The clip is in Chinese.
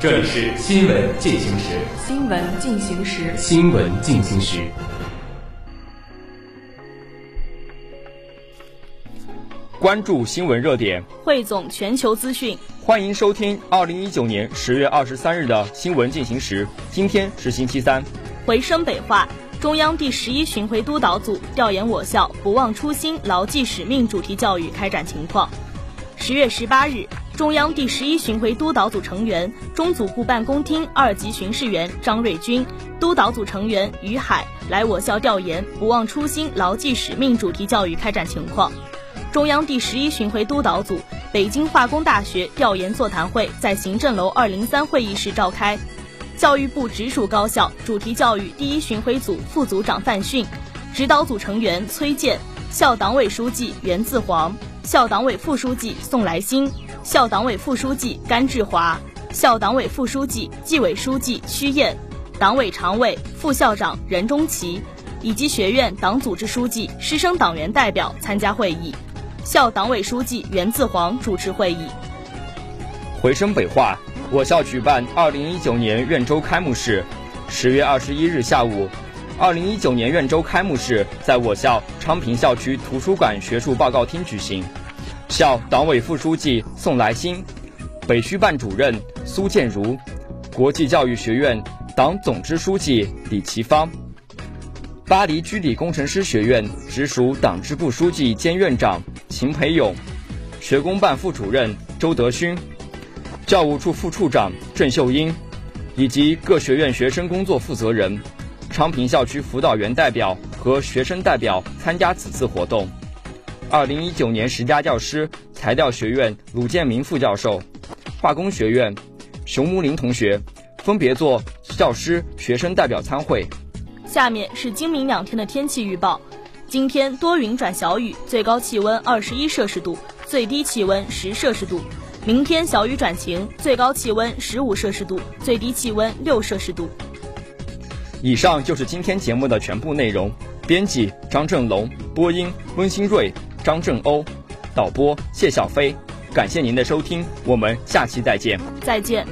这里是新闻进行时。新闻进行时。新闻进行时。关注新闻热点，汇总全球资讯。欢迎收听二零一九年十月二十三日的新闻进行时。今天是星期三。回声北话：中央第十一巡回督导组调研我校“不忘初心、牢记使命”主题教育开展情况。十月十八日。中央第十一巡回督导组成员、中组部办公厅二级巡视员张瑞军，督导组成员于海来我校调研“不忘初心、牢记使命”主题教育开展情况。中央第十一巡回督导组北京化工大学调研座谈会在行政楼二零三会议室召开。教育部直属高校主题教育第一巡回组副组长范训，指导组成员崔健，校党委书记袁自煌，校党委副书记宋来新。校党委副书记甘志华，校党委副书记、纪委书记屈燕，党委常委、副校长任中奇，以及学院党组织书记、师生党员代表参加会议。校党委书记袁自煌主持会议。回声北话，我校举办二零一九年院周开幕式。十月二十一日下午，二零一九年院周开幕式在我校昌平校区图书馆学术报告厅举行。校党委副书记宋来新，北区办主任苏建如，国际教育学院党总支书记李奇芳，巴黎居里工程师学院直属党支部书记兼院长秦培勇，学工办副主任周德勋，教务处副处长郑秀英，以及各学院学生工作负责人、昌平校区辅导员代表和学生代表参加此次活动。二零一九年十佳教师，材料学院鲁建明副教授，化工学院熊木林同学分别做教师、学生代表参会。下面是今明两天的天气预报：今天多云转小雨，最高气温二十一摄氏度，最低气温十摄氏度；明天小雨转晴，最高气温十五摄氏度，最低气温六摄氏度。以上就是今天节目的全部内容。编辑张振龙，播音温新瑞。张正欧，导播谢小飞，感谢您的收听，我们下期再见。再见。